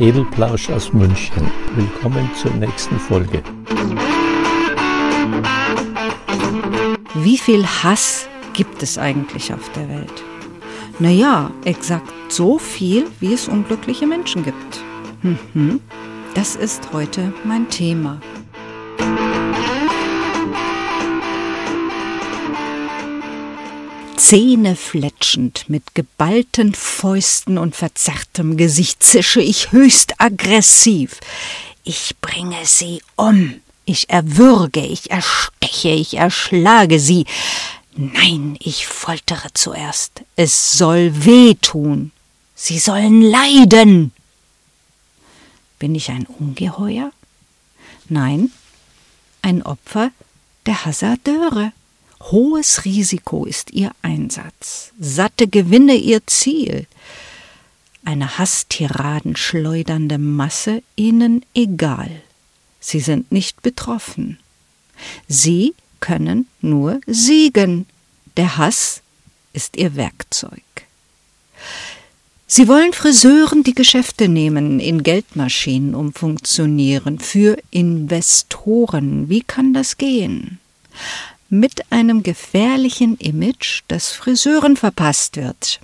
Edelplausch aus München. Willkommen zur nächsten Folge. Wie viel Hass gibt es eigentlich auf der Welt? Naja, exakt so viel, wie es unglückliche Menschen gibt. Mhm. Das ist heute mein Thema. Zähnefletschend, mit geballten Fäusten und verzerrtem Gesicht zische ich höchst aggressiv. Ich bringe sie um. Ich erwürge, ich ersteche, ich erschlage sie. Nein, ich foltere zuerst. Es soll weh tun. Sie sollen leiden. Bin ich ein Ungeheuer? Nein, ein Opfer der Hasardeure. Hohes Risiko ist ihr Einsatz, satte Gewinne ihr Ziel. Eine Hasstiraden schleudernde Masse ihnen egal. Sie sind nicht betroffen. Sie können nur siegen. Der Hass ist ihr Werkzeug. Sie wollen Friseuren die Geschäfte nehmen, in Geldmaschinen umfunktionieren, für Investoren. Wie kann das gehen? Mit einem gefährlichen Image, das Friseuren verpasst wird.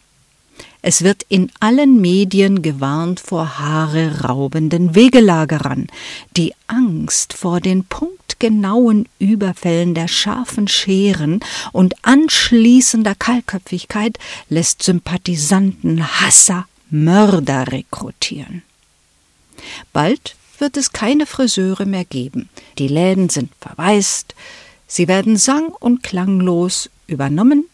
Es wird in allen Medien gewarnt vor haareraubenden Wegelagerern. Die Angst vor den punktgenauen Überfällen der scharfen Scheren und anschließender Kahlköpfigkeit lässt Sympathisanten, Hasser, Mörder rekrutieren. Bald wird es keine Friseure mehr geben. Die Läden sind verwaist, Sie werden sang- und klanglos übernommen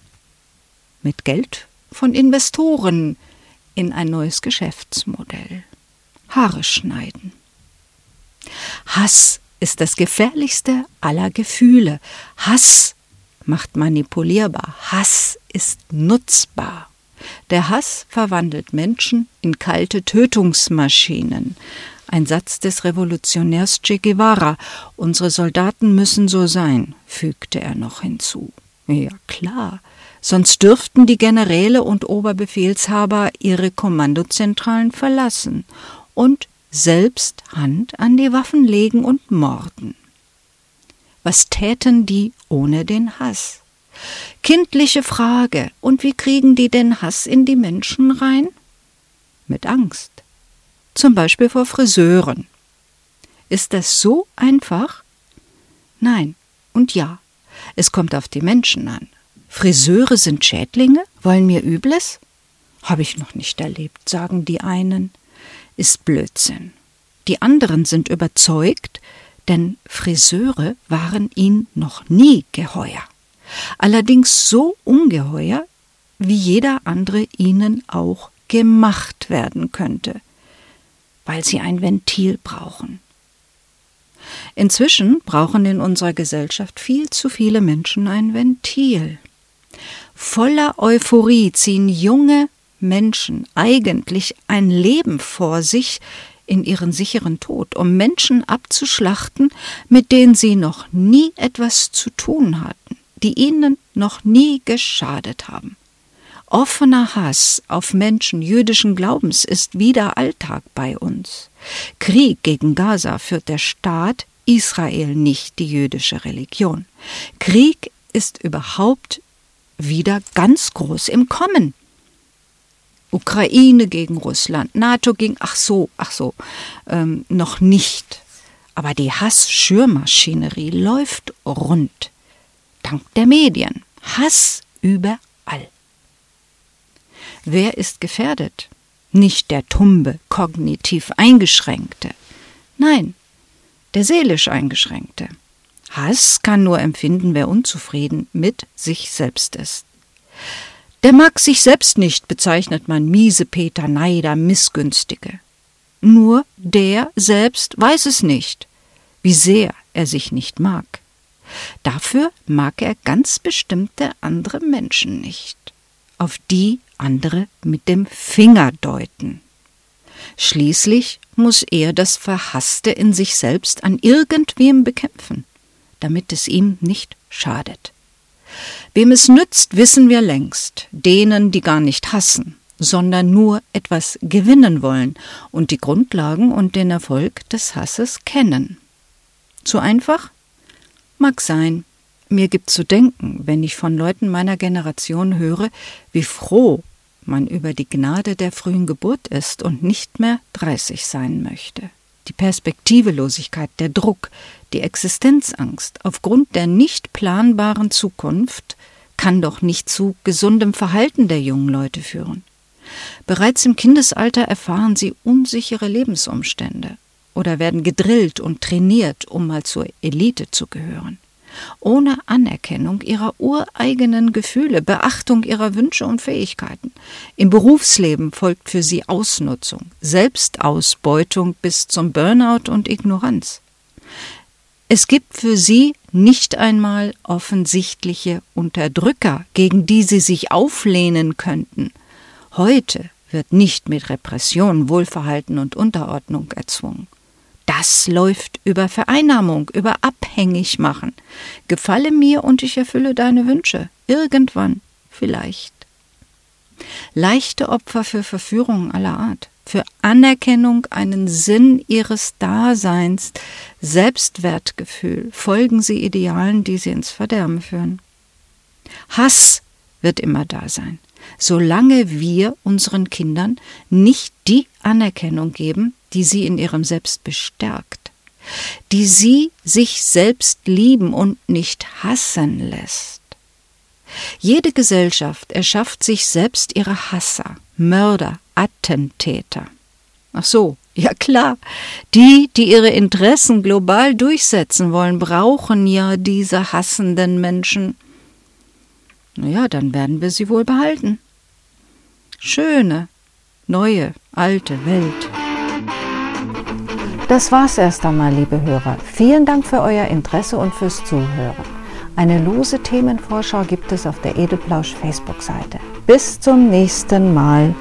mit Geld von Investoren in ein neues Geschäftsmodell. Haare schneiden. Hass ist das gefährlichste aller Gefühle. Hass macht manipulierbar. Hass ist nutzbar. Der Hass verwandelt Menschen in kalte Tötungsmaschinen. Ein Satz des Revolutionärs Che Guevara. Unsere Soldaten müssen so sein, fügte er noch hinzu. Ja klar, sonst dürften die Generäle und Oberbefehlshaber ihre Kommandozentralen verlassen und selbst Hand an die Waffen legen und morden. Was täten die ohne den Hass? Kindliche Frage, und wie kriegen die den Hass in die Menschen rein? Mit Angst zum Beispiel vor Friseuren. Ist das so einfach? Nein und ja, es kommt auf die Menschen an. Friseure sind Schädlinge, wollen mir Übles? Habe ich noch nicht erlebt, sagen die einen. Ist Blödsinn. Die anderen sind überzeugt, denn Friseure waren ihnen noch nie geheuer. Allerdings so ungeheuer, wie jeder andere ihnen auch gemacht werden könnte weil sie ein Ventil brauchen. Inzwischen brauchen in unserer Gesellschaft viel zu viele Menschen ein Ventil. Voller Euphorie ziehen junge Menschen eigentlich ein Leben vor sich in ihren sicheren Tod, um Menschen abzuschlachten, mit denen sie noch nie etwas zu tun hatten, die ihnen noch nie geschadet haben. Offener Hass auf Menschen jüdischen Glaubens ist wieder Alltag bei uns. Krieg gegen Gaza führt der Staat Israel nicht die jüdische Religion. Krieg ist überhaupt wieder ganz groß im Kommen. Ukraine gegen Russland, NATO gegen, ach so, ach so, ähm, noch nicht. Aber die Hass-Schürmaschinerie läuft rund. Dank der Medien. Hass überall. Wer ist gefährdet? Nicht der tumbe, kognitiv eingeschränkte. Nein, der seelisch eingeschränkte. Hass kann nur empfinden, wer unzufrieden mit sich selbst ist. Der mag sich selbst nicht, bezeichnet man miese Peter, Neider, Missgünstige. Nur der selbst weiß es nicht, wie sehr er sich nicht mag. Dafür mag er ganz bestimmte andere Menschen nicht, auf die andere mit dem Finger deuten. Schließlich muss er das Verhasste in sich selbst an irgendwem bekämpfen, damit es ihm nicht schadet. Wem es nützt, wissen wir längst, denen, die gar nicht hassen, sondern nur etwas gewinnen wollen und die Grundlagen und den Erfolg des Hasses kennen. Zu einfach? Mag sein. Mir gibt zu denken, wenn ich von Leuten meiner Generation höre, wie froh man über die Gnade der frühen Geburt ist und nicht mehr dreißig sein möchte. Die Perspektivelosigkeit, der Druck, die Existenzangst aufgrund der nicht planbaren Zukunft kann doch nicht zu gesundem Verhalten der jungen Leute führen. Bereits im Kindesalter erfahren sie unsichere Lebensumstände oder werden gedrillt und trainiert, um mal zur Elite zu gehören. Ohne Anerkennung ihrer ureigenen Gefühle, Beachtung ihrer Wünsche und Fähigkeiten. Im Berufsleben folgt für sie Ausnutzung, Selbstausbeutung bis zum Burnout und Ignoranz. Es gibt für sie nicht einmal offensichtliche Unterdrücker, gegen die sie sich auflehnen könnten. Heute wird nicht mit Repression, Wohlverhalten und Unterordnung erzwungen. Das läuft über Vereinnahmung, über Abhängigmachen. Gefalle mir und ich erfülle deine Wünsche. Irgendwann, vielleicht. Leichte Opfer für Verführungen aller Art für Anerkennung, einen Sinn ihres Daseins, Selbstwertgefühl, folgen sie Idealen, die sie ins Verderben führen. Hass wird immer da sein, solange wir unseren Kindern nicht die Anerkennung geben, die sie in ihrem Selbst bestärkt, die sie sich selbst lieben und nicht hassen lässt. Jede Gesellschaft erschafft sich selbst ihre Hasser, Mörder, Attentäter. Ach so, ja klar. Die, die ihre Interessen global durchsetzen wollen, brauchen ja diese hassenden Menschen. Na ja, dann werden wir sie wohl behalten. Schöne, neue, alte Welt. Das war's erst einmal, liebe Hörer. Vielen Dank für euer Interesse und fürs Zuhören. Eine lose Themenvorschau gibt es auf der Edelplausch Facebook-Seite. Bis zum nächsten Mal.